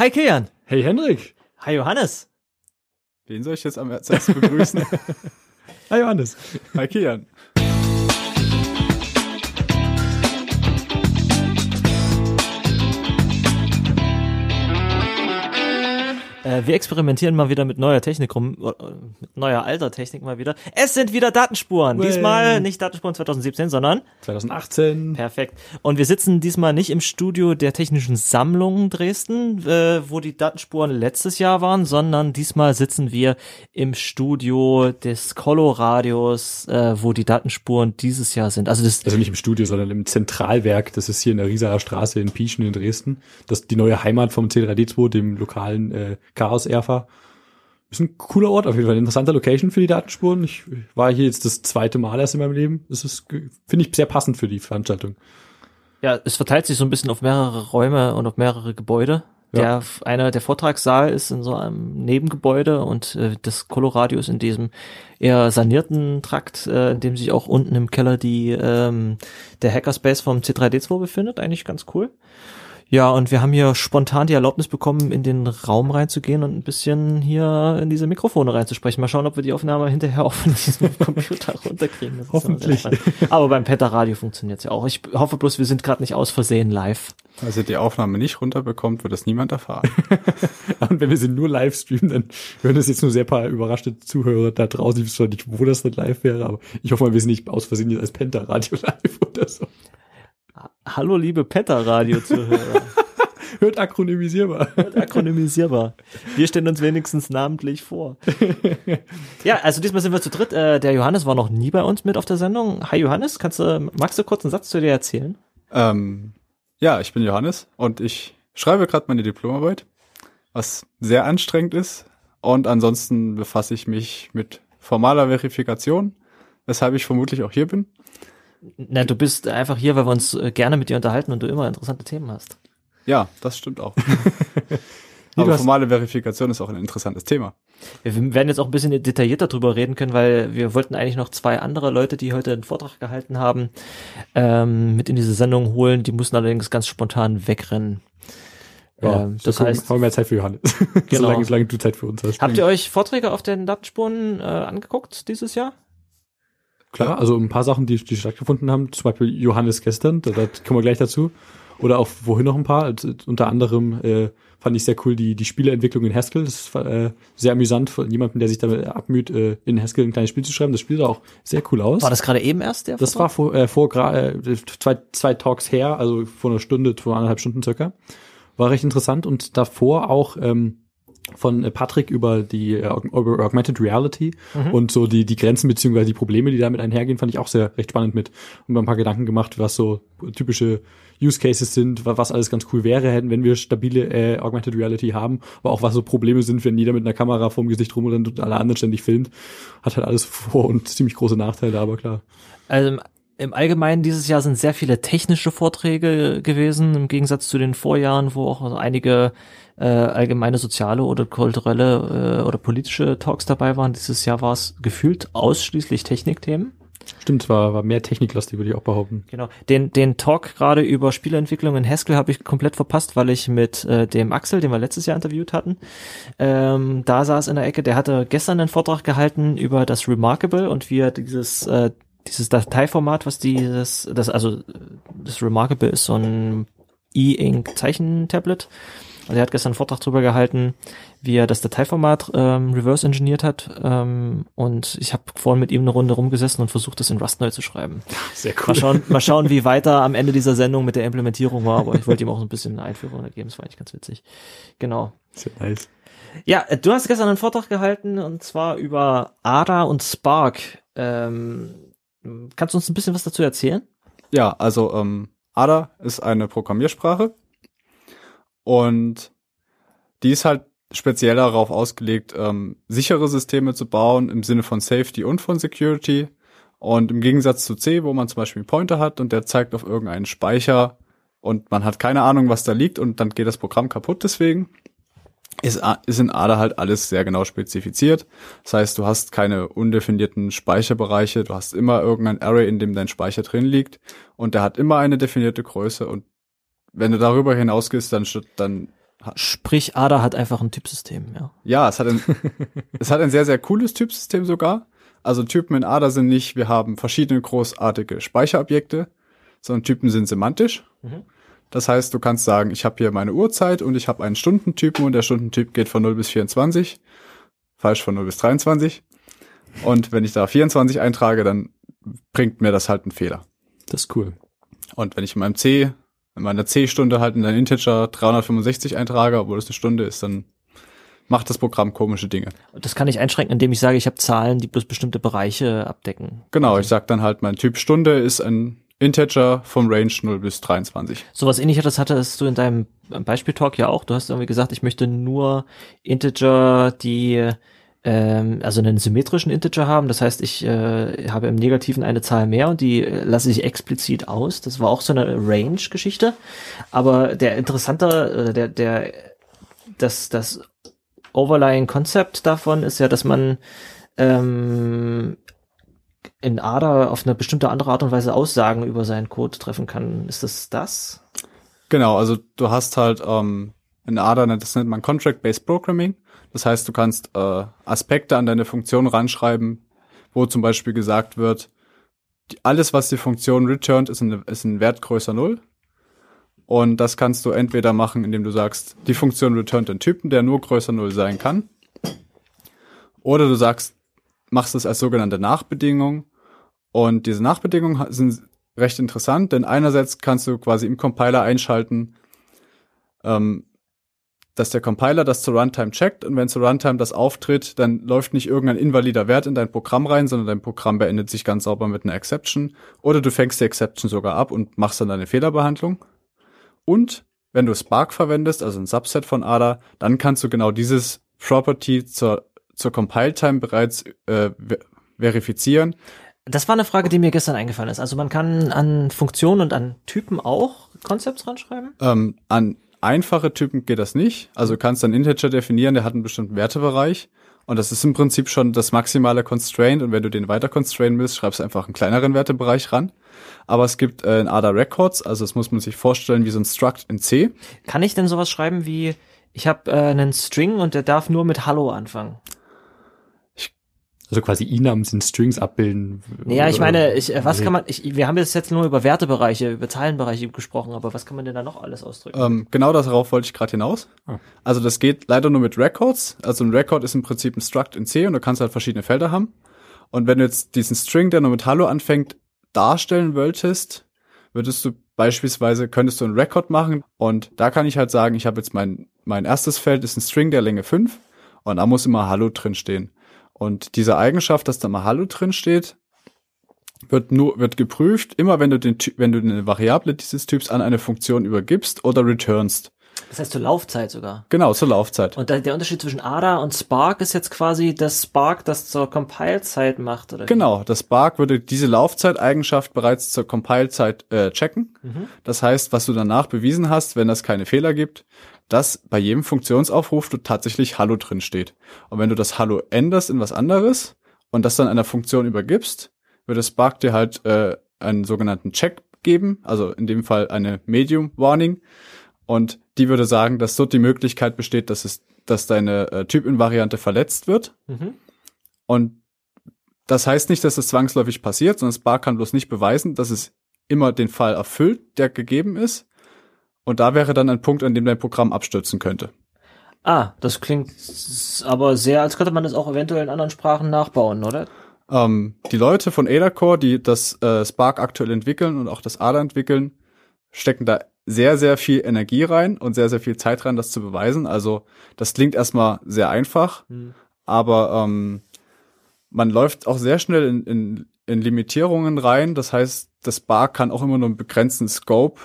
Hi Kilian. Hey Henrik. Hi Johannes. Wen soll ich jetzt am zuerst begrüßen? Hi Johannes. Hi Kian. Äh, wir experimentieren mal wieder mit neuer Technik rum, äh, mit neuer alter Technik mal wieder. Es sind wieder Datenspuren. Way. Diesmal nicht Datenspuren 2017, sondern 2018. perfekt. Und wir sitzen diesmal nicht im Studio der Technischen Sammlung Dresden, äh, wo die Datenspuren letztes Jahr waren, sondern diesmal sitzen wir im Studio des Coloradios, äh, wo die Datenspuren dieses Jahr sind. Also das Also nicht im Studio, sondern im Zentralwerk. Das ist hier in der Rieserer Straße in Pieschen in Dresden. Das ist die neue Heimat vom C3D2, dem lokalen äh, Chaos Erfa. Ist ein cooler Ort, auf jeden Fall. Interessante Location für die Datenspuren. Ich war hier jetzt das zweite Mal erst in meinem Leben. Das ist, finde ich, sehr passend für die Veranstaltung. Ja, es verteilt sich so ein bisschen auf mehrere Räume und auf mehrere Gebäude. Der Ja. einer der Vortragssaal ist in so einem Nebengebäude und äh, das Coloradio ist in diesem eher sanierten Trakt, äh, in dem sich auch unten im Keller die ähm, der Hackerspace vom C3D2 befindet. Eigentlich ganz cool. Ja, und wir haben hier spontan die Erlaubnis bekommen, in den Raum reinzugehen und ein bisschen hier in diese Mikrofone reinzusprechen. Mal schauen, ob wir die Aufnahme hinterher auch von diesem Computer runterkriegen. Das Hoffentlich. Aber beim Petter Radio funktioniert's ja auch. Ich hoffe bloß, wir sind gerade nicht aus Versehen live. Ihr die Aufnahme nicht runterbekommt, wird das niemand erfahren. Und wenn wir sie nur live streamen, dann hören das jetzt nur sehr paar überraschte Zuhörer da draußen. Ich weiß zwar nicht, wo das dann live wäre, aber ich hoffe mal, wir sind nicht aus Versehen jetzt als Penta-Radio live oder so. Hallo, liebe Petter-Radio-Zuhörer. Hört akronymisierbar. Akronymisierbar. Wir stellen uns wenigstens namentlich vor. Ja, also diesmal sind wir zu dritt. Äh, der Johannes war noch nie bei uns mit auf der Sendung. Hi Johannes, kannst du, magst du kurz einen Satz zu dir erzählen? ähm, ja, ich bin Johannes und ich schreibe gerade meine Diplomarbeit, was sehr anstrengend ist. Und ansonsten befasse ich mich mit formaler Verifikation, weshalb ich vermutlich auch hier bin. Na, du bist einfach hier, weil wir uns äh, gerne mit dir unterhalten und du immer interessante Themen hast. Ja, das stimmt auch. Aber hast- formale Verifikation ist auch ein interessantes Thema. Wir werden jetzt auch ein bisschen detaillierter drüber reden können, weil wir wollten eigentlich noch zwei andere Leute, die heute einen Vortrag gehalten haben, ähm, mit in diese Sendung holen. Die mussten allerdings ganz spontan wegrennen. ähm, das heißt, haben wir mehr Zeit für Johannes. Genau. solange, solange du Zeit für uns hast. habt ihr euch Vorträge auf den Datenspuren äh, angeguckt dieses Jahr? Klar, also ein paar Sachen, die, die stattgefunden haben, zum Beispiel Johannes gestern, da, da kommen wir gleich dazu. Oder auch wohin noch ein paar. Also, unter anderem äh, fand ich sehr cool die, die Spieleentwicklung in Haskell. Das war äh, sehr amüsant von jemandem, der sich damit abmüht, äh, in Haskell ein kleines Spiel zu schreiben. Das Spiel sah auch sehr cool aus. War das gerade eben erst der Das war vor, äh, vor äh, zwei, zwei Talks her, also vor einer Stunde, vor anderthalb Stunden circa. War recht interessant und davor auch ähm, von äh, Patrick über die äh, über Augmented Reality und so die, die Grenzen beziehungsweise die Probleme, die damit einhergehen, fand ich auch sehr recht spannend mit. Und mir ein paar Gedanken gemacht, was so typische Use Cases sind, wa- was alles ganz cool wäre, hätten, wenn wir stabile äh, Augmented Reality haben, aber auch was so Probleme sind, wenn jeder mit einer Kamera vorm Gesicht rumrennt und alle anderen ständig filmt. Hat halt alles Vor- und ziemlich große Nachteile, aber klar. Also im, Allgemeinen dieses Jahr sind sehr viele technische Vorträge gewesen, im Gegensatz zu den Vorjahren, wo auch einige äh, allgemeine soziale oder kulturelle äh, oder politische Talks dabei waren. Dieses Jahr war es gefühlt ausschließlich Technikthemen. Stimmt, war, war mehr techniklastig, würde ich auch behaupten. Genau. Den, den Talk gerade über Spieleentwicklung in Haskell habe ich komplett verpasst, weil ich mit äh, dem Axel, den wir letztes Jahr interviewt hatten, ähm, da saß in der Ecke, der hatte gestern einen Vortrag gehalten über das Remarkable und wie er dieses, äh, dieses Dateiformat, was dieses, das, also das Remarkable ist so ein E-Ink Zeichentablet. Also er hat gestern einen Vortrag drüber gehalten, wie er das Dateiformat ähm, reverse engineert hat. Ähm, und ich habe vorhin mit ihm eine Runde rumgesessen und versucht, das in Rust neu zu schreiben. Sehr Mal schauen, mal schauen, wie weiter am Ende dieser Sendung mit der Implementierung war, aber ich wollte ihm auch so ein bisschen eine Einführung geben, das war eigentlich ganz witzig. Genau. Sehr nice. Ja, äh, du hast gestern einen Vortrag gehalten und zwar über ADA und Spark. Ähm, kannst du uns ein bisschen was dazu erzählen? Ja, also ähm, Ada ist eine Programmiersprache und die ist halt speziell darauf ausgelegt, ähm, sichere Systeme zu bauen im Sinne von Safety und von Security. Und im Gegensatz zu C, wo man zum Beispiel einen Pointer hat und der zeigt auf irgendeinen Speicher und man hat keine Ahnung, was da liegt und dann geht das Programm kaputt deswegen, ist, ist in Ada halt alles sehr genau spezifiziert. Das heißt, du hast keine undefinierten Speicherbereiche, du hast immer irgendein Array, in dem dein Speicher drin liegt und der hat immer eine definierte Größe und wenn du darüber hinausgehst, dann, dann. Sprich, ADA hat einfach ein Typsystem, ja. Ja, es hat ein, es hat ein sehr, sehr cooles Typsystem sogar. Also Typen in ADA sind nicht, wir haben verschiedene großartige Speicherobjekte, sondern Typen sind semantisch. Mhm. Das heißt, du kannst sagen, ich habe hier meine Uhrzeit und ich habe einen Stundentypen und der Stundentyp geht von 0 bis 24. Falsch, von 0 bis 23. Und wenn ich da 24 eintrage, dann bringt mir das halt einen Fehler. Das ist cool. Und wenn ich in meinem C, in meiner C-Stunde halt in einen Integer 365 eintrage, obwohl es eine Stunde ist, dann macht das Programm komische Dinge. Und das kann ich einschränken, indem ich sage, ich habe Zahlen, die bloß bestimmte Bereiche abdecken. Genau, ich sag dann halt, mein Typ Stunde ist ein Integer vom Range 0 bis 23. Sowas ähnliches hattest du in deinem Beispiel-Talk ja auch. Du hast irgendwie gesagt, ich möchte nur Integer, die ähm, also einen symmetrischen Integer haben. Das heißt, ich äh, habe im Negativen eine Zahl mehr und die äh, lasse ich explizit aus. Das war auch so eine Range-Geschichte. Aber der interessante, äh, der, der, das, das overlying Konzept davon ist ja, dass man ähm, in ADA auf eine bestimmte andere Art und Weise Aussagen über seinen Code treffen kann. Ist das das? Genau, also du hast halt ähm, in ADA, das nennt man Contract-Based Programming. Das heißt, du kannst äh, Aspekte an deine Funktion ranschreiben, wo zum Beispiel gesagt wird, die, alles, was die Funktion returnt, ist, eine, ist ein Wert größer null. Und das kannst du entweder machen, indem du sagst, die Funktion returnt einen Typen, der nur größer null sein kann. Oder du sagst, machst es als sogenannte Nachbedingung. Und diese Nachbedingungen sind recht interessant, denn einerseits kannst du quasi im Compiler einschalten, ähm, dass der Compiler das zur Runtime checkt und wenn zur Runtime das auftritt, dann läuft nicht irgendein invalider Wert in dein Programm rein, sondern dein Programm beendet sich ganz sauber mit einer Exception oder du fängst die Exception sogar ab und machst dann eine Fehlerbehandlung. Und wenn du Spark verwendest, also ein Subset von ADA, dann kannst du genau dieses Property zur, zur Compile-Time bereits äh, verifizieren. Das war eine Frage, die mir gestern eingefallen ist. Also man kann an Funktionen und an Typen auch Concepts ranschreiben? Ähm, an einfache Typen geht das nicht. Also du kannst einen Integer definieren, der hat einen bestimmten Wertebereich. Und das ist im Prinzip schon das maximale Constraint. Und wenn du den weiter constrainen willst, schreibst du einfach einen kleineren Wertebereich ran. Aber es gibt äh, in ADA Records, also das muss man sich vorstellen wie so ein Struct in C. Kann ich denn sowas schreiben wie, ich habe äh, einen String und der darf nur mit Hallo anfangen? Also quasi Inams in Strings abbilden. Naja, ich meine, ich, äh, was kann man, ich, wir haben jetzt jetzt nur über Wertebereiche, über Zahlenbereiche gesprochen, aber was kann man denn da noch alles ausdrücken? Ähm, genau darauf wollte ich gerade hinaus. Ah. Also das geht leider nur mit Records. Also ein Record ist im Prinzip ein Struct in C und du kannst halt verschiedene Felder haben. Und wenn du jetzt diesen String, der nur mit Hallo anfängt, darstellen wolltest, würdest du beispielsweise, könntest du einen Record machen und da kann ich halt sagen, ich habe jetzt mein, mein erstes Feld ist ein String der Länge 5 und da muss immer Hallo drin stehen. Und diese Eigenschaft, dass da mal Hallo drin steht, wird nur, wird geprüft, immer wenn du den, wenn du eine Variable dieses Typs an eine Funktion übergibst oder returnst. Das heißt zur Laufzeit sogar. Genau, zur Laufzeit. Und der Unterschied zwischen ADA und Spark ist jetzt quasi das Spark, das zur Compile-Zeit macht, oder? Genau, das Spark würde diese Laufzeiteigenschaft bereits zur Compile-Zeit äh, checken. Mhm. Das heißt, was du danach bewiesen hast, wenn das keine Fehler gibt, dass bei jedem Funktionsaufruf du tatsächlich Hallo drin steht. Und wenn du das Hallo änderst in was anderes und das dann einer Funktion übergibst, würde Spark dir halt äh, einen sogenannten Check geben, also in dem Fall eine Medium Warning. Und die würde sagen, dass dort die Möglichkeit besteht, dass es, dass deine äh, Typinvariante verletzt wird. Mhm. Und das heißt nicht, dass es zwangsläufig passiert, sondern Spark kann bloß nicht beweisen, dass es immer den Fall erfüllt, der gegeben ist. Und da wäre dann ein Punkt, an dem dein Programm abstürzen könnte. Ah, das klingt aber sehr, als könnte man das auch eventuell in anderen Sprachen nachbauen, oder? Ähm, die Leute von Adacore, die das äh, Spark aktuell entwickeln und auch das ADA entwickeln, stecken da sehr, sehr viel Energie rein und sehr, sehr viel Zeit rein, das zu beweisen. Also das klingt erstmal sehr einfach, hm. aber ähm, man läuft auch sehr schnell in, in, in Limitierungen rein. Das heißt, das Spark kann auch immer nur einen begrenzten Scope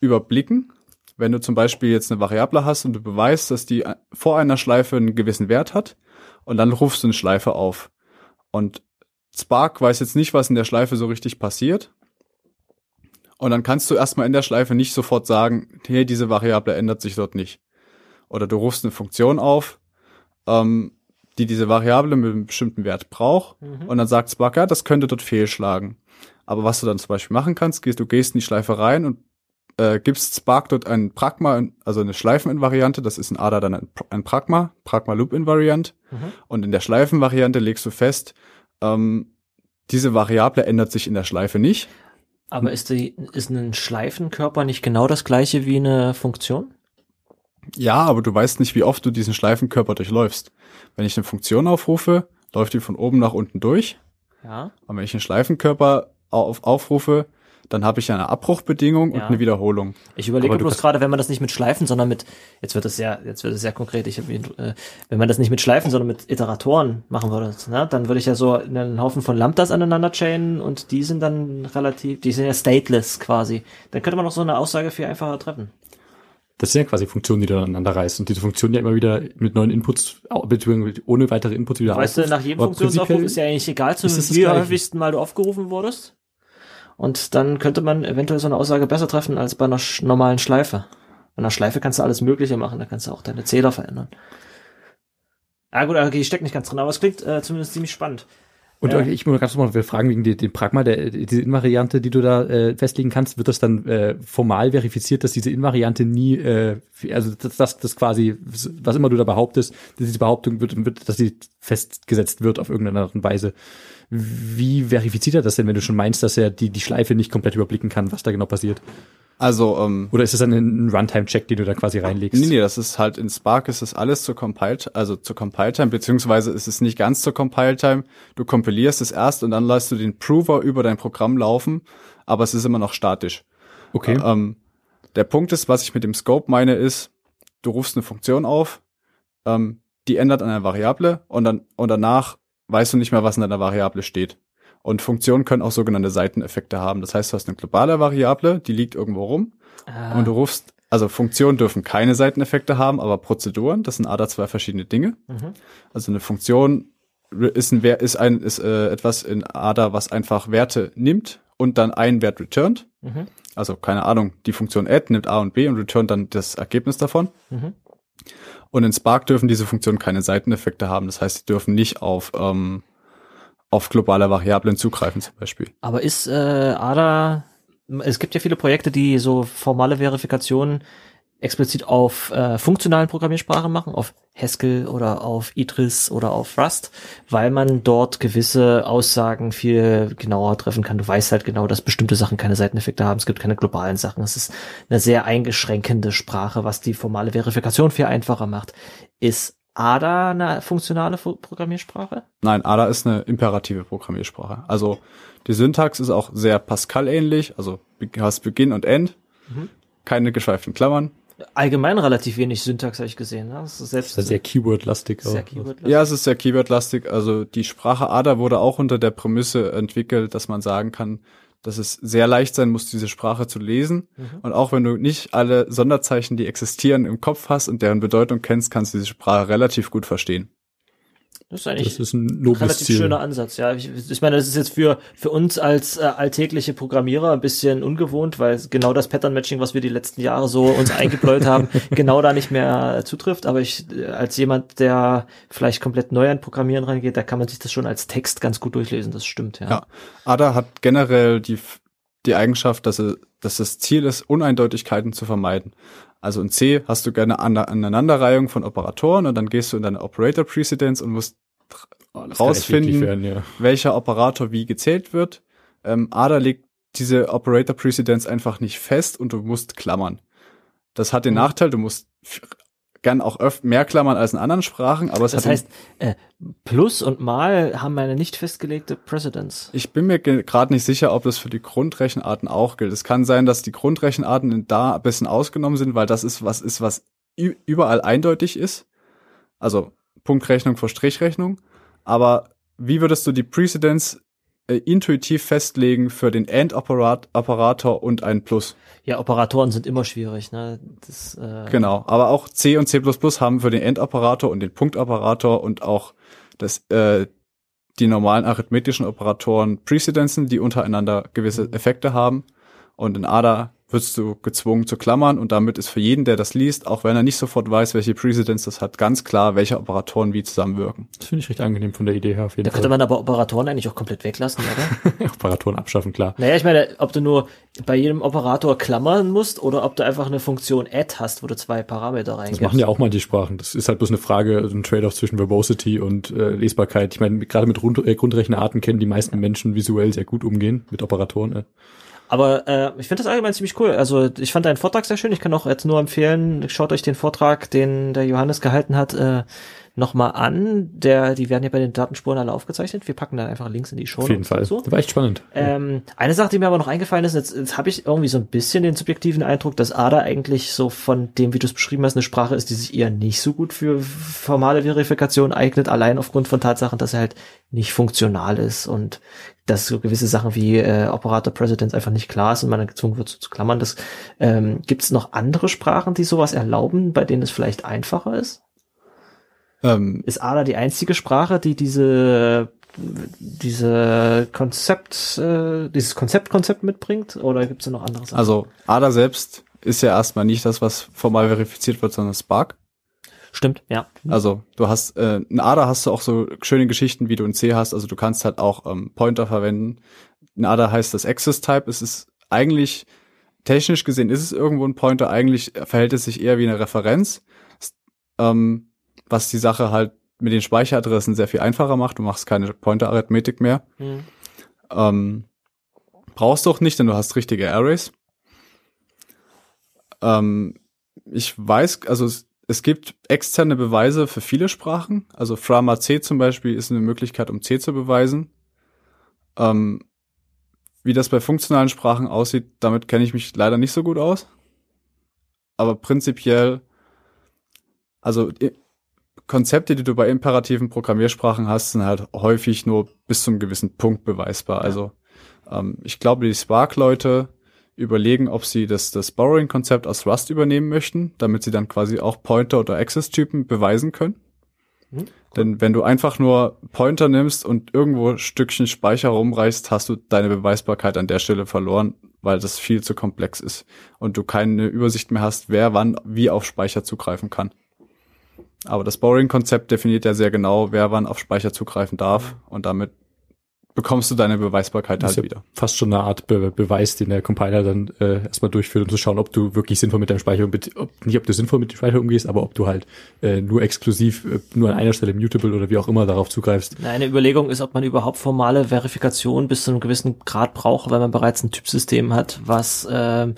überblicken. Wenn du zum Beispiel jetzt eine Variable hast und du beweist, dass die vor einer Schleife einen gewissen Wert hat und dann rufst du eine Schleife auf. Und Spark weiß jetzt nicht, was in der Schleife so richtig passiert. Und dann kannst du erstmal in der Schleife nicht sofort sagen, hey, diese Variable ändert sich dort nicht. Oder du rufst eine Funktion auf, ähm, die diese Variable mit einem bestimmten Wert braucht. Mhm. Und dann sagt Spark, ja, das könnte dort fehlschlagen. Aber was du dann zum Beispiel machen kannst, gehst, du gehst in die Schleife rein und äh, gibt Spark dort ein Pragma, also eine Schleifeninvariante, das ist in ADA dann ein, ein Pragma, Pragma Loop Invariant. Mhm. Und in der Schleifenvariante legst du fest, ähm, diese Variable ändert sich in der Schleife nicht. Aber ist die, ist ein Schleifenkörper nicht genau das gleiche wie eine Funktion? Ja, aber du weißt nicht, wie oft du diesen Schleifenkörper durchläufst. Wenn ich eine Funktion aufrufe, läuft die von oben nach unten durch. Ja. Und wenn ich einen Schleifenkörper auf, aufrufe, dann habe ich eine Abbruchbedingung Ja. und eine Wiederholung. Ich überlege bloß gerade, wenn man das nicht mit Schleifen, sondern mit, jetzt wird es sehr, jetzt wird es sehr konkret, ich hab, ihn, äh, wenn man das nicht mit Schleifen, sondern mit Iteratoren machen würde, ne, dann würde ich ja so einen Haufen von Lambdas aneinander chainen und die sind dann relativ, die sind ja stateless quasi. Dann könnte man noch so eine Aussage viel einfacher treffen. Das sind ja quasi Funktionen, die du aneinander reißt und diese Funktionen ja immer wieder mit neuen Inputs, beziehungsweise ohne weitere Inputs wieder Weißt du, nach jedem Funktionsaufruf ist ja eigentlich egal, zu das wie häufigsten Mal du aufgerufen wurdest. Und dann könnte man eventuell so eine Aussage besser treffen als bei einer sch normalen Schleife. Bei einer Schleife kannst du alles Mögliche machen, da kannst du auch deine Zähler verändern. Ah gut, okay, ich steck nicht ganz drin, aber es klingt äh, zumindest ziemlich spannend. Und Ja. ich muss ganz mal fragen wegen den Pragma, der, diese Invariante, die du da äh, festlegen kannst, wird das dann äh, formal verifiziert, dass diese Invariante nie, äh, also dass das, das quasi, was immer du da behauptest, dass diese Behauptung wird, wird, dass sie festgesetzt wird auf irgendeine Art und Weise. Wie verifiziert er das denn, wenn du schon meinst, dass er die, die Schleife nicht komplett überblicken kann, was da genau passiert? Also, ähm, Oder ist das dann ein Runtime-Check, den du da quasi reinlegst? nee, nee, das ist halt in Spark ist das alles zur Compile, also zur Compile-Time, beziehungsweise ist es nicht ganz zur Compile-Time. Du kompilierst es erst und dann lässt du den Prover über dein Programm laufen, aber es ist immer noch statisch. Okay. Ähm, der Punkt ist, was ich mit dem Scope meine, ist, du rufst eine Funktion auf, ähm, die ändert eine Variable und dann und danach weißt du nicht mehr, was in deiner Variable steht. Und Funktionen können auch sogenannte Seiteneffekte haben. Das heißt, du hast eine globale Variable, die liegt irgendwo rum Ah, und du rufst, also Funktionen dürfen keine Seiteneffekte haben, aber Prozeduren, das sind ADA zwei verschiedene Dinge. mhm. Also eine Funktion ist ein ist ein, ist äh, etwas in ADA, was einfach Werte nimmt und dann einen Wert returnt. Mhm. Also keine Ahnung, die Funktion add nimmt A und B und returnt dann das Ergebnis davon. Mhm. Und in Spark dürfen diese Funktionen keine Seiteneffekte haben. Das heißt, sie dürfen nicht auf, ähm, auf globale Variablen zugreifen zum Beispiel. Aber ist äh, ADA, es gibt ja viele Projekte, die so formale Verifikationen explizit auf äh, funktionalen Programmiersprachen machen, auf Haskell oder auf Idris oder auf Rust, weil man dort gewisse Aussagen viel genauer treffen kann. Du weißt halt genau, dass bestimmte Sachen keine Seiteneffekte haben. Es gibt keine globalen Sachen. Es ist eine sehr eingeschränkende Sprache, was die formale Verifikation viel einfacher macht. Ist ADA eine funktionale Fu- Programmiersprache? Nein, ADA ist eine imperative Programmiersprache. Also die Syntax ist auch sehr Pascal-ähnlich. Also du hast Beginn und End, Mhm. keine geschweiften Klammern. Allgemein relativ wenig Syntax habe ich gesehen. Ne? Das ist selbst Das ist ja sehr Keyword-lastig. sehr. Keyword. Ja, es ist sehr keywordlastig. Also die Sprache ADA wurde auch unter der Prämisse entwickelt, dass man sagen kann, dass es sehr leicht sein muss, diese Sprache zu lesen. Mhm. Und auch wenn du nicht alle Sonderzeichen, die existieren, im Kopf hast und deren Bedeutung kennst, kannst du diese Sprache relativ gut verstehen. Das ist eigentlich Das ist ein nobles relativ schöner Ansatz, ja. Ich, ich meine, das ist jetzt für, für uns als äh, alltägliche Programmierer ein bisschen ungewohnt, weil genau das Pattern-Matching, was wir die letzten Jahre so uns eingebläut haben, genau da nicht mehr äh, zutrifft. Aber ich, äh, als jemand, der vielleicht komplett neu an Programmieren reingeht, da kann man sich das schon als Text ganz gut durchlesen. Das stimmt, ja. Ja. ADA hat generell die, die Eigenschaft, dass, es, dass das Ziel ist, Uneindeutigkeiten zu vermeiden. Also in C hast du gerne eine Aneinanderreihung von Operatoren und dann gehst du in deine Operator Precedence und musst Oh, rausfinden, werden, ja. welcher Operator wie gezählt wird. Ähm, ADA legt diese Operator Precedence einfach nicht fest und du musst klammern. Das hat den Mhm. Nachteil, du musst gern auch öf mehr klammern als in anderen Sprachen, aber es Das heißt, äh, Plus und Mal haben eine nicht festgelegte Precedence. Ich bin mir gerade nicht sicher, ob das für die Grundrechenarten auch gilt. Es kann sein, dass die Grundrechenarten da ein bisschen ausgenommen sind, weil das ist was ist, was überall eindeutig ist. Also Punktrechnung vor Strichrechnung. Aber wie würdest du die Precedence äh, intuitiv festlegen für den AND-Operator und ein Plus? Ja, Operatoren sind immer schwierig, ne? Das, äh, Genau. Aber auch C und C++ haben für den AND-Operator und den Punktoperator und auch das, äh, die normalen arithmetischen Operatoren Precedenzen, die untereinander gewisse Effekte haben. Und in ADA wirst du gezwungen zu klammern und damit ist für jeden, der das liest, auch wenn er nicht sofort weiß, welche Precedence das hat, ganz klar, welche Operatoren wie zusammenwirken. Das finde ich recht angenehm von der Idee her auf jeden Da könnte Fall. man aber Operatoren eigentlich auch komplett weglassen, oder? Operatoren abschaffen, klar. naja, ich meine, ob du nur bei jedem Operator klammern musst oder ob du einfach eine Funktion add hast, wo du zwei Parameter Das reingibst. machen ja auch mal die Sprachen. Das ist halt bloß eine Frage, ein Trade-off zwischen Verbosity und äh, Lesbarkeit. Ich meine, gerade mit Rund äh, Grundrechenarten kennen die meisten Menschen visuell sehr gut umgehen mit Operatoren. Äh. Aber äh, ich finde das allgemein ziemlich cool. Also ich fand deinen Vortrag sehr schön. Ich kann auch jetzt nur empfehlen, schaut euch den Vortrag, den der Johannes gehalten hat, äh, nochmal an. Der, die werden ja bei den Datenspuren alle aufgezeichnet. Wir packen dann einfach Links in die Show. Auf jeden Fall. Dazu. Das war echt spannend. Ähm, eine Sache, die mir aber noch eingefallen ist, jetzt, jetzt habe ich irgendwie so ein bisschen den subjektiven Eindruck, dass ADA eigentlich so von dem, wie du es beschrieben hast, eine Sprache ist, die sich eher nicht so gut für formale Verifikation eignet, allein aufgrund von Tatsachen, dass er halt nicht funktional ist und dass so gewisse Sachen wie äh, Operator Precedence einfach nicht klar ist und man dann gezwungen wird, so zu klammern. Das ähm, gibt es noch andere Sprachen, die sowas erlauben, bei denen es vielleicht einfacher ist? Ähm, Ist ADA die einzige Sprache, die diese diese Konzept, äh, dieses Konzeptkonzept mitbringt? Oder gibt es noch andere Sachen? also ADA selbst ist ja erstmal nicht das, was formal verifiziert wird, sondern Spark. Stimmt, ja. Also du hast äh, in ADA hast du auch so schöne Geschichten, wie du in C hast. Also du kannst halt auch ähm, Pointer verwenden. In ADA heißt das Access Type. Es ist eigentlich technisch gesehen ist es irgendwo ein Pointer. Eigentlich verhält es sich eher wie eine Referenz, ähm, was die Sache halt mit den Speicheradressen sehr viel einfacher macht. Du machst keine Pointer-Arithmetik mehr. Hm. Ähm, brauchst du auch nicht, denn du hast richtige Arrays. Ähm, ich weiß, also es, es gibt externe Beweise für viele Sprachen. Also Frama C zum Beispiel ist eine Möglichkeit, um C zu beweisen. Ähm, wie das bei funktionalen Sprachen aussieht, damit kenne ich mich leider nicht so gut aus. Aber prinzipiell, also i- Konzepte, die du bei imperativen Programmiersprachen hast, sind halt häufig nur bis zum gewissen Punkt beweisbar. Also ähm, ich glaube, die Spark-Leute überlegen, ob sie das, das Borrowing-Konzept aus Rust übernehmen möchten, damit sie dann quasi auch Pointer- oder Access-Typen beweisen können. Mhm, Denn wenn du einfach nur Pointer nimmst und irgendwo ein Stückchen Speicher rumreißt, hast du deine Beweisbarkeit an der Stelle verloren, weil das viel zu komplex ist und du keine Übersicht mehr hast, wer wann wie auf Speicher zugreifen kann. Aber das Borrowing-Konzept definiert ja sehr genau, wer wann auf Speicher zugreifen darf und damit bekommst du deine Beweisbarkeit Das ist halt ja wieder. fast schon eine Art Be Beweis, den der Compiler dann äh, erstmal durchführt, um zu schauen, ob du wirklich sinnvoll mit deinem Speicher, mit, ob, nicht ob du sinnvoll mit dem Speicher umgehst, aber ob du halt äh, nur exklusiv, äh, nur an einer Stelle mutable oder wie auch immer darauf zugreifst. Eine Überlegung ist, ob man überhaupt formale Verifikation bis zu einem gewissen Grad braucht, weil man bereits ein Typsystem hat, was ähm,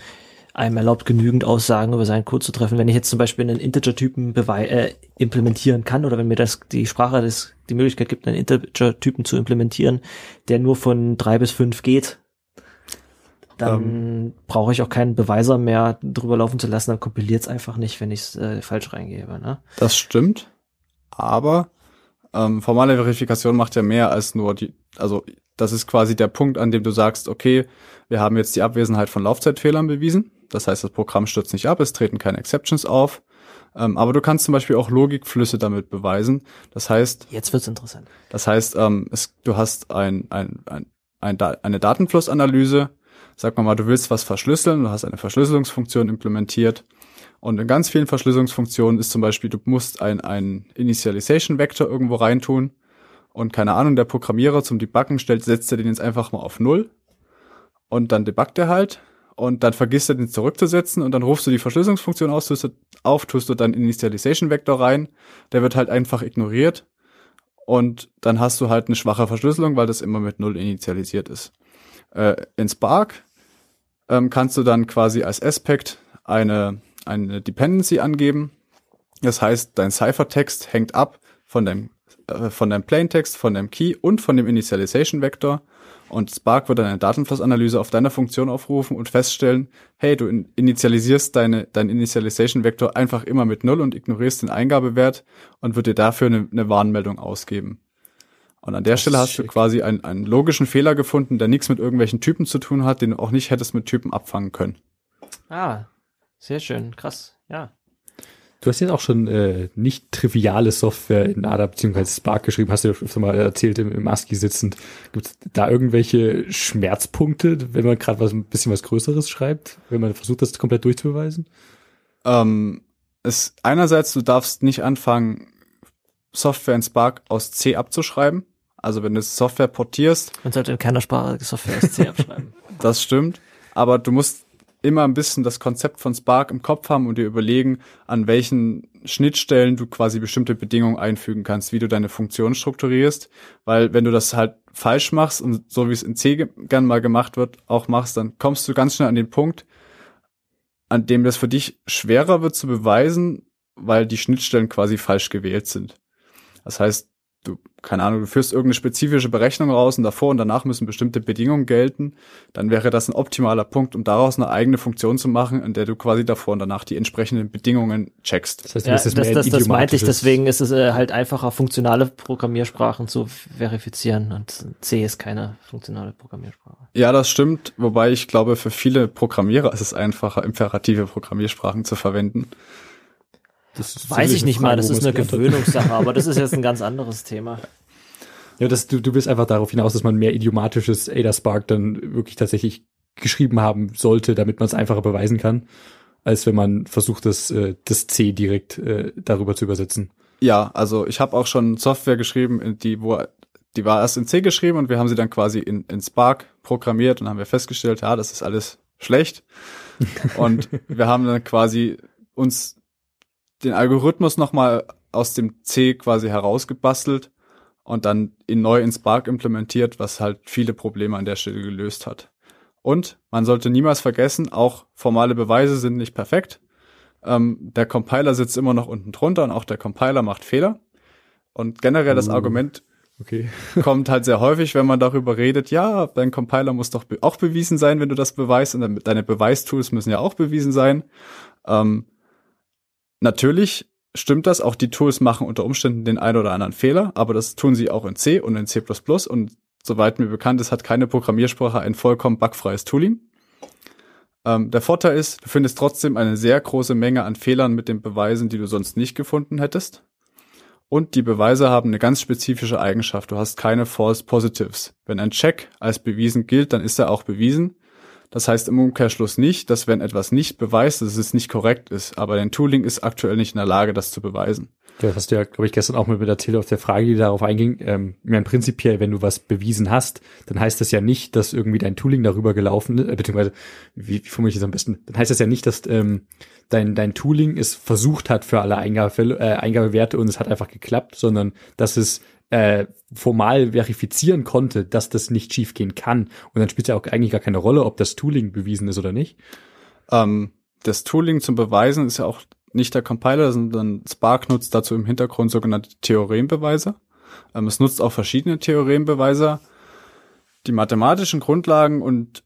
einem erlaubt, genügend Aussagen über seinen Code zu treffen. Wenn ich jetzt zum Beispiel einen Integer-Typen äh, implementieren kann oder wenn mir das die Sprache das die Möglichkeit gibt, einen Integer-Typen zu implementieren, der nur von drei bis fünf geht, dann brauche ich auch keinen Beweiser mehr drüber laufen zu lassen, dann kompiliert es einfach nicht, wenn ich es äh, falsch reingebe. Ne? Das stimmt, aber ähm, formale Verifikation macht ja mehr als nur die, also das ist quasi der Punkt, an dem du sagst, okay, wir haben jetzt die Abwesenheit von Laufzeitfehlern bewiesen. Das heißt, das Programm stürzt nicht ab, es treten keine Exceptions auf. Ähm, aber du kannst zum Beispiel auch Logikflüsse damit beweisen. Das heißt, Jetzt wird's interessant. das heißt, ähm, es, du hast ein, ein, ein, ein, Da- eine Datenflussanalyse. Sag mal mal, du willst was verschlüsseln, du hast eine Verschlüsselungsfunktion implementiert. Und in ganz vielen Verschlüsselungsfunktionen ist zum Beispiel, du musst ein, ein Initialization-Vektor irgendwo reintun. Und keine Ahnung, der Programmierer zum Debuggen stellt, setzt er den jetzt einfach mal auf Null. Und dann debuggt er halt. Und dann vergisst er den zurückzusetzen und dann rufst du die Verschlüsselungsfunktion aus, tust du, auf, tust du dann Initialization-Vektor rein. Der wird halt einfach ignoriert. Und dann hast du halt eine schwache Verschlüsselung, weil das immer mit Null initialisiert ist. Äh, in Spark ähm, kannst du dann quasi als Aspect eine, eine Dependency angeben. Das heißt, dein Ciphertext hängt ab von deinem, äh, von deinem Plaintext, von deinem Key und von dem Initialization Vector. Und Spark wird dann eine Datenflussanalyse auf deiner Funktion aufrufen und feststellen, hey, du in- initialisierst deine, dein Initialization Vector einfach immer mit Null und ignorierst den Eingabewert und wird dir dafür eine, eine Warnmeldung ausgeben. Und an der Das Stelle hast du schick. quasi einen, einen logischen Fehler gefunden, der nichts mit irgendwelchen Typen zu tun hat, den du auch nicht hättest mit Typen abfangen können. Ah, sehr schön, krass, ja. Du hast jetzt auch schon äh, nicht triviale Software in ADA bzw. Spark geschrieben, hast du ja schon mal erzählt im, im ASCII sitzend. Gibt es da irgendwelche Schmerzpunkte, wenn man gerade was ein bisschen was Größeres schreibt, wenn man versucht, das komplett durchzubeweisen? Ähm, es einerseits, du darfst nicht anfangen, Software in Spark aus C abzuschreiben. Also wenn du Software portierst. Man sollte in keiner Sprache Software aus C abschreiben. Das stimmt. Aber du musst immer ein bisschen das Konzept von Spark im Kopf haben und dir überlegen, an welchen Schnittstellen du quasi bestimmte Bedingungen einfügen kannst, wie du deine Funktion strukturierst. Weil wenn du das halt falsch machst und so wie es in C gern mal gemacht wird, auch machst, dann kommst du ganz schnell an den Punkt, an dem das für dich schwerer wird zu beweisen, weil die Schnittstellen quasi falsch gewählt sind. Das heißt, du, keine Ahnung, du führst irgendeine spezifische Berechnung raus und davor und danach müssen bestimmte Bedingungen gelten, dann wäre das ein optimaler Punkt, um daraus eine eigene Funktion zu machen, in der du quasi davor und danach die entsprechenden Bedingungen checkst. Das heißt, ja, das, das, das, das meinte ich, deswegen ist es äh, halt einfacher, funktionale Programmiersprachen zu verifizieren und C ist keine funktionale Programmiersprache. Ja, das stimmt, wobei ich glaube, für viele Programmierer ist es einfacher, imperative Programmiersprachen zu verwenden. Das Weiß ich nicht Frage, mal, das ist eine Gewöhnungssache, aber das ist jetzt ein ganz anderes Thema. Ja, das, du, du willst einfach darauf hinaus, dass man mehr idiomatisches Ada Spark dann wirklich tatsächlich geschrieben haben sollte, damit man es einfacher beweisen kann, als wenn man versucht, das, äh, das C direkt äh, darüber zu übersetzen. Ja, also ich habe auch schon Software geschrieben, die wo die war erst in C geschrieben und wir haben sie dann quasi in, in Spark programmiert und haben wir festgestellt, ja, das ist alles schlecht. und wir haben dann quasi uns den Algorithmus nochmal aus dem C quasi herausgebastelt und dann in neu in Spark implementiert, was halt viele Probleme an der Stelle gelöst hat. Und man sollte niemals vergessen, auch formale Beweise sind nicht perfekt. Ähm, der Compiler sitzt immer noch unten drunter und auch der Compiler macht Fehler. Und generell das uh, Argument okay. kommt halt sehr häufig, wenn man darüber redet, ja, dein Compiler muss doch auch bewiesen sein, wenn du das beweist, und deine Beweistools müssen ja auch bewiesen sein. Ähm, Natürlich stimmt das, auch die Tools machen unter Umständen den einen oder anderen Fehler, aber das tun sie auch in C und in C++ und soweit mir bekannt ist, hat keine Programmiersprache ein vollkommen bugfreies Tooling. Ähm, der Vorteil ist, du findest trotzdem eine sehr große Menge an Fehlern mit den Beweisen, die du sonst nicht gefunden hättest. Und die Beweise haben eine ganz spezifische Eigenschaft. Du hast keine False Positives. Wenn ein Check als bewiesen gilt, dann ist er auch bewiesen. Das heißt im Umkehrschluss nicht, dass wenn etwas nicht beweist, dass es nicht korrekt ist. Aber dein Tooling ist aktuell nicht in der Lage, das zu beweisen. Ja, das hast du ja, glaube ich, gestern auch mal mit erzählt auf der Frage, die darauf einging. Ähm, ich meine, prinzipiell, wenn du was bewiesen hast, dann heißt das ja nicht, dass irgendwie dein Tooling darüber gelaufen ist, äh, beziehungsweise, wie, wie formuliere ich das am besten? Dann heißt das ja nicht, dass ähm, dein, dein Tooling es versucht hat für alle Eingabefälle, äh, Eingabewerte und es hat einfach geklappt, sondern dass es äh, formal verifizieren konnte, dass das nicht schiefgehen kann. Und dann spielt es ja auch eigentlich gar keine Rolle, ob das Tooling bewiesen ist oder nicht. Ähm, das Tooling zum Beweisen ist ja auch nicht der Compiler, sondern Spark nutzt dazu im Hintergrund sogenannte Theorembeweise. Ähm, es nutzt auch verschiedene Theorembeweise. Die mathematischen Grundlagen und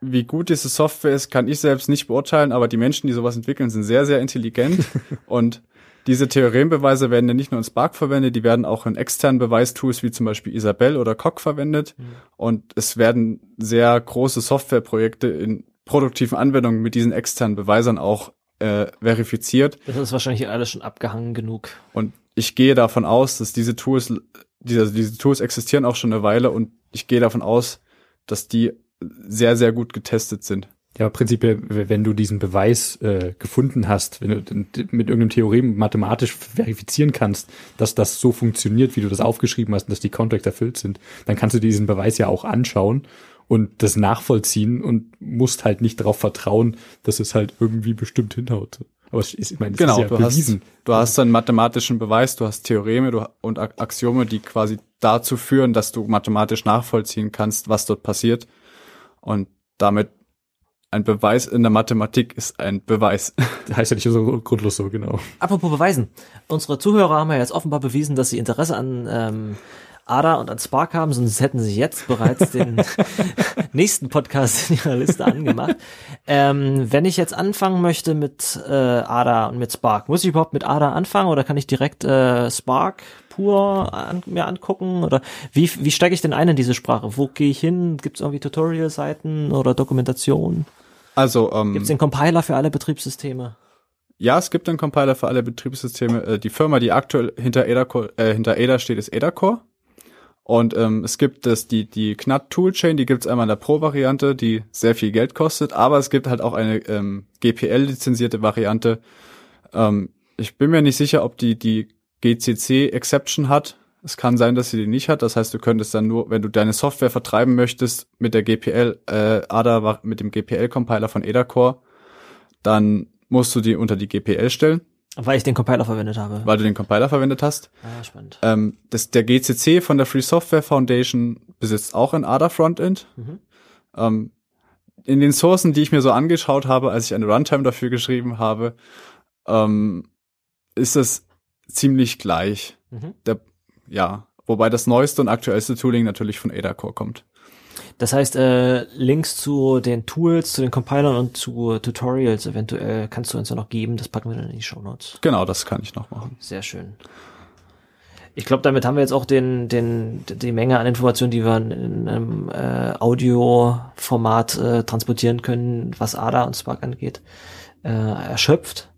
wie gut diese Software ist, kann ich selbst nicht beurteilen, aber die Menschen, die sowas entwickeln, sind sehr, sehr intelligent und diese Theorembeweise werden ja nicht nur in Spark verwendet, die werden auch in externen Beweistools wie zum Beispiel Isabelle oder Coq verwendet. Mhm. Und es werden sehr große Softwareprojekte in produktiven Anwendungen mit diesen externen Beweisern auch äh, verifiziert. Das ist wahrscheinlich alles schon abgehangen genug. Und ich gehe davon aus, dass diese Tools, diese, diese Tools existieren auch schon eine Weile und ich gehe davon aus, dass die sehr, sehr gut getestet sind. Ja, prinzipiell, wenn du diesen Beweis äh, gefunden hast, wenn du mit irgendeinem Theorem mathematisch verifizieren kannst, dass das so funktioniert, wie du das aufgeschrieben hast und dass die Contracts erfüllt sind, dann kannst du diesen Beweis ja auch anschauen und das nachvollziehen und musst halt nicht darauf vertrauen, dass es halt irgendwie bestimmt hinhaut. Aber ich meine, das genau, ist ja du bewiesen. Hast, du hast einen mathematischen Beweis, du hast Theoreme du, und Axiome, die quasi dazu führen, dass du mathematisch nachvollziehen kannst, was dort passiert. Und damit ein Beweis in der Mathematik ist ein Beweis. Das heißt ja nicht so grundlos so, genau. Apropos Beweisen. Unsere Zuhörer haben ja jetzt offenbar bewiesen, dass sie Interesse an ähm, ADA und an Spark haben, sonst hätten sie jetzt bereits den nächsten Podcast in ihrer Liste angemacht. Ähm, wenn ich jetzt anfangen möchte mit äh, ADA und mit Spark, muss ich überhaupt mit ADA anfangen oder kann ich direkt äh, Spark pur an, mir angucken? Oder wie, wie steige ich denn ein in diese Sprache? Wo gehe ich hin? Gibt es irgendwie Tutorial-Seiten oder Dokumentation? Also ähm, gibt es den Compiler für alle Betriebssysteme? ja, es gibt einen Compiler für alle Betriebssysteme. Äh, die Firma, die aktuell hinter Ada, äh, hinter Ada steht, ist Ada Core. Und ähm, es gibt das, die, die KNAT Toolchain, die gibt's einmal in der Pro-Variante, die sehr viel Geld kostet, aber es gibt halt auch eine ähm, GPL-lizenzierte Variante. Ähm, ich bin mir nicht sicher, ob die die GCC-Exception hat. Es kann sein, dass sie die nicht hat. Das heißt, du könntest dann nur, wenn du deine Software vertreiben möchtest mit der GPL, äh, ADA, mit dem GPL-Compiler von Adacore, dann musst du die unter die GPL stellen. Weil ich den Compiler verwendet habe. Weil du den Compiler verwendet hast. Ah, spannend. Ähm, das, der GCC von der Free Software Foundation besitzt auch ein ADA Frontend. Mhm. Ähm, in den Sourcen, die ich mir so angeschaut habe, als ich eine Runtime dafür geschrieben habe, ähm, ist es ziemlich gleich. Mhm. Der, ja, wobei das neueste und aktuellste Tooling natürlich von Ada Core kommt. Das heißt, äh, Links zu den Tools, zu den Compilern und zu Tutorials eventuell kannst du uns ja noch geben. Das packen wir dann in die Show Notes. Genau, das kann ich noch machen. Sehr schön. Ich glaube, damit haben wir jetzt auch den, den, die Menge an Informationen, die wir in einem äh, Audioformat äh, transportieren können, was ADA und Spark angeht, äh, erschöpft.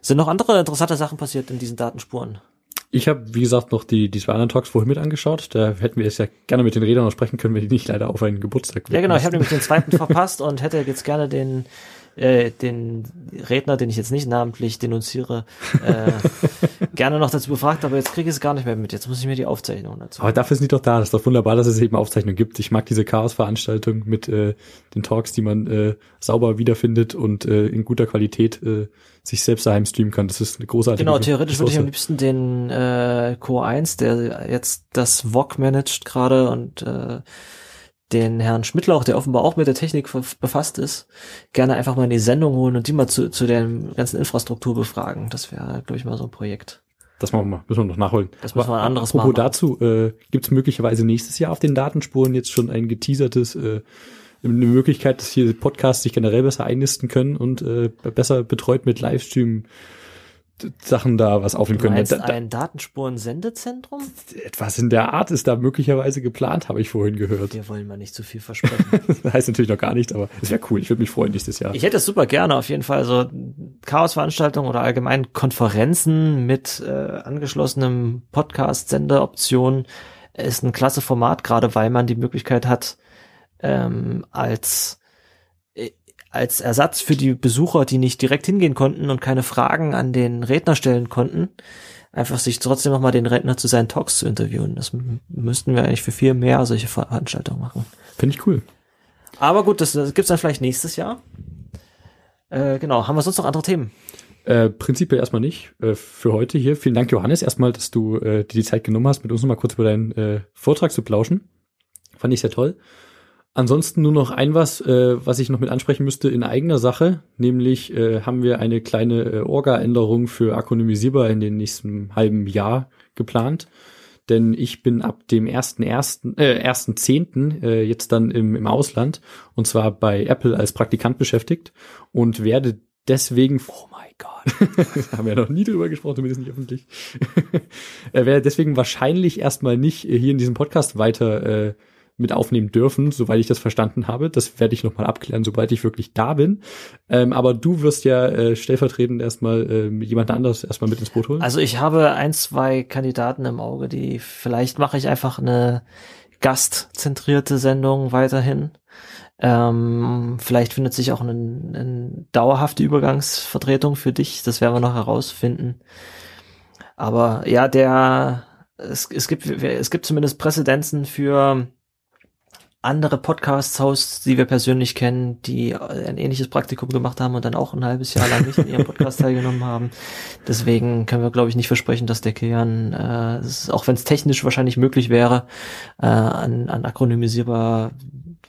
Sind noch andere interessante Sachen passiert in diesen Datenspuren? Ich habe, wie gesagt, noch die, die zwei anderen Talks vorher mit angeschaut. Da hätten wir es ja gerne mit den Redern noch sprechen können, wenn die nicht leider auf einen Geburtstag Ja, genau. Ich habe nämlich den zweiten verpasst und hätte jetzt gerne den äh, den Redner, den ich jetzt nicht namentlich denunziere, äh, gerne noch dazu befragt, aber jetzt kriege ich es gar nicht mehr mit. Jetzt muss ich mir die Aufzeichnung dazu. Aber dafür sind die doch da. Das ist doch wunderbar, dass es eben Aufzeichnungen gibt. Ich mag diese Chaos-Veranstaltung mit äh, den Talks, die man äh, sauber wiederfindet und äh, in guter Qualität äh, sich selbst daheim streamen kann. Das ist eine großartige Genau, theoretisch würde ich am liebsten den äh, Core 1, der jetzt das VOG managt gerade und äh, den Herrn Schmidtlauch, der offenbar auch mit der Technik befasst ist, gerne einfach mal in die Sendung holen und die mal zu, zu der ganzen Infrastruktur befragen. Das wäre, glaube ich, mal so ein Projekt. Das machen wir, müssen wir noch nachholen. Das müssen wir ein anderes Apropos machen. dazu, äh, gibt es möglicherweise nächstes Jahr auf den Datenspuren jetzt schon ein geteasertes, äh, eine Möglichkeit, dass hier Podcasts sich generell besser einnisten können und äh, besser betreut mit Livestream Sachen da was aufnehmen können. Da, ein Datenspuren-Sendezentrum? Etwas in der Art ist da möglicherweise geplant, habe ich vorhin gehört. Wir wollen mal nicht zu viel versprechen. das heißt natürlich noch gar nichts, aber es wäre cool. Ich würde mich freuen nächstes Jahr. Ich hätte es super gerne auf jeden Fall. So Chaos-Veranstaltungen oder allgemein Konferenzen mit äh, angeschlossenem Podcast-Sendeoption ist ein klasse Format, gerade weil man die Möglichkeit hat, ähm, als als Ersatz für die Besucher, die nicht direkt hingehen konnten und keine Fragen an den Redner stellen konnten, einfach sich trotzdem nochmal den Redner zu seinen Talks zu interviewen. Das müssten wir eigentlich für viel mehr solche Veranstaltungen machen. Finde ich cool. Aber gut, das, das gibt's dann vielleicht nächstes Jahr. Äh, genau, haben wir sonst noch andere Themen? Äh, prinzipiell erstmal nicht. Äh, für heute hier. Vielen Dank, Johannes, erstmal, dass du äh, dir die Zeit genommen hast, mit uns nochmal kurz über deinen äh, Vortrag zu plauschen. Fand ich sehr toll. Ansonsten nur noch ein was, äh, was ich noch mit ansprechen müsste in eigener Sache, nämlich äh, haben wir eine kleine äh, Orga-Änderung für akronymisierbar in den nächsten halben Jahr geplant. Denn ich bin ab dem ersten ersten äh, ersten zehnten äh, jetzt dann im, im Ausland und zwar bei Apple als Praktikant beschäftigt und werde deswegen oh mein Gott haben wir noch nie drüber gesprochen zumindest nicht öffentlich äh, werde deswegen wahrscheinlich erstmal nicht äh, hier in diesem Podcast weiter äh, mit aufnehmen dürfen, soweit ich das verstanden habe. Das werde ich nochmal abklären, sobald ich wirklich da bin. Ähm, aber du wirst ja äh, stellvertretend erstmal äh, jemand anderes erstmal mit ins Boot holen. Also ich habe ein, zwei Kandidaten im Auge, die vielleicht mache ich einfach eine gastzentrierte Sendung weiterhin. Ähm, vielleicht findet sich auch eine, eine dauerhafte Übergangsvertretung für dich. Das werden wir noch herausfinden. Aber ja, der es, es gibt es gibt zumindest Präzedenzen für andere Podcast-Hosts, die wir persönlich kennen, die ein ähnliches Praktikum gemacht haben und dann auch ein halbes Jahr lang nicht in ihrem Podcast teilgenommen haben. Deswegen können wir, glaube ich, nicht versprechen, dass der Kilian, äh, auch wenn es technisch wahrscheinlich möglich wäre, äh, an, an akronymisierbar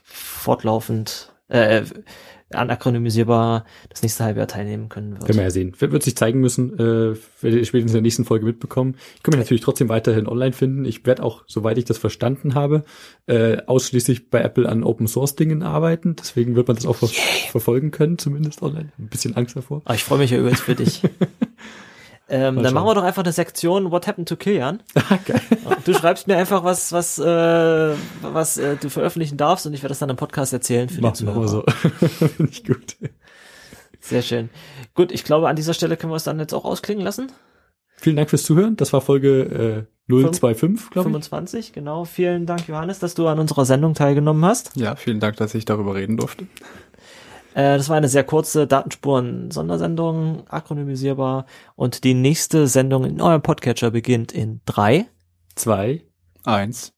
fortlaufend äh, anachronisierbar das nächste Halbjahr teilnehmen können wird. Können wir ja sehen. Wird, wird sich zeigen müssen, äh, werdet ihr spätestens in der nächsten Folge mitbekommen. Ich kann mich natürlich trotzdem weiterhin online finden. Ich werde auch, soweit ich das verstanden habe, äh, ausschließlich bei Apple an Open Source Dingen arbeiten. Deswegen wird man das auch ver yeah. verfolgen können, zumindest online. Ein bisschen Angst davor. Aber ich freue mich ja übrigens für dich. Ähm, dann machen wir doch einfach eine Sektion What Happened to Kilian. Geil. Du schreibst mir einfach was, was, äh, was äh, du veröffentlichen darfst und ich werde das dann im Podcast erzählen für Machen die Zuhörer. so. Finde ich gut. Sehr schön. Gut, ich glaube, an dieser Stelle können wir es dann jetzt auch ausklingen lassen. Vielen Dank fürs Zuhören. Das war Folge äh, 025, glaube ich. 25, genau. Vielen Dank, Johannes, dass du an unserer Sendung teilgenommen hast. Ja, vielen Dank, dass ich darüber reden durfte. Äh, das war eine sehr kurze Datenspuren-Sondersendung, akronymisierbar. Und die nächste Sendung in eurem Podcatcher beginnt in drei, Zwei. Eins.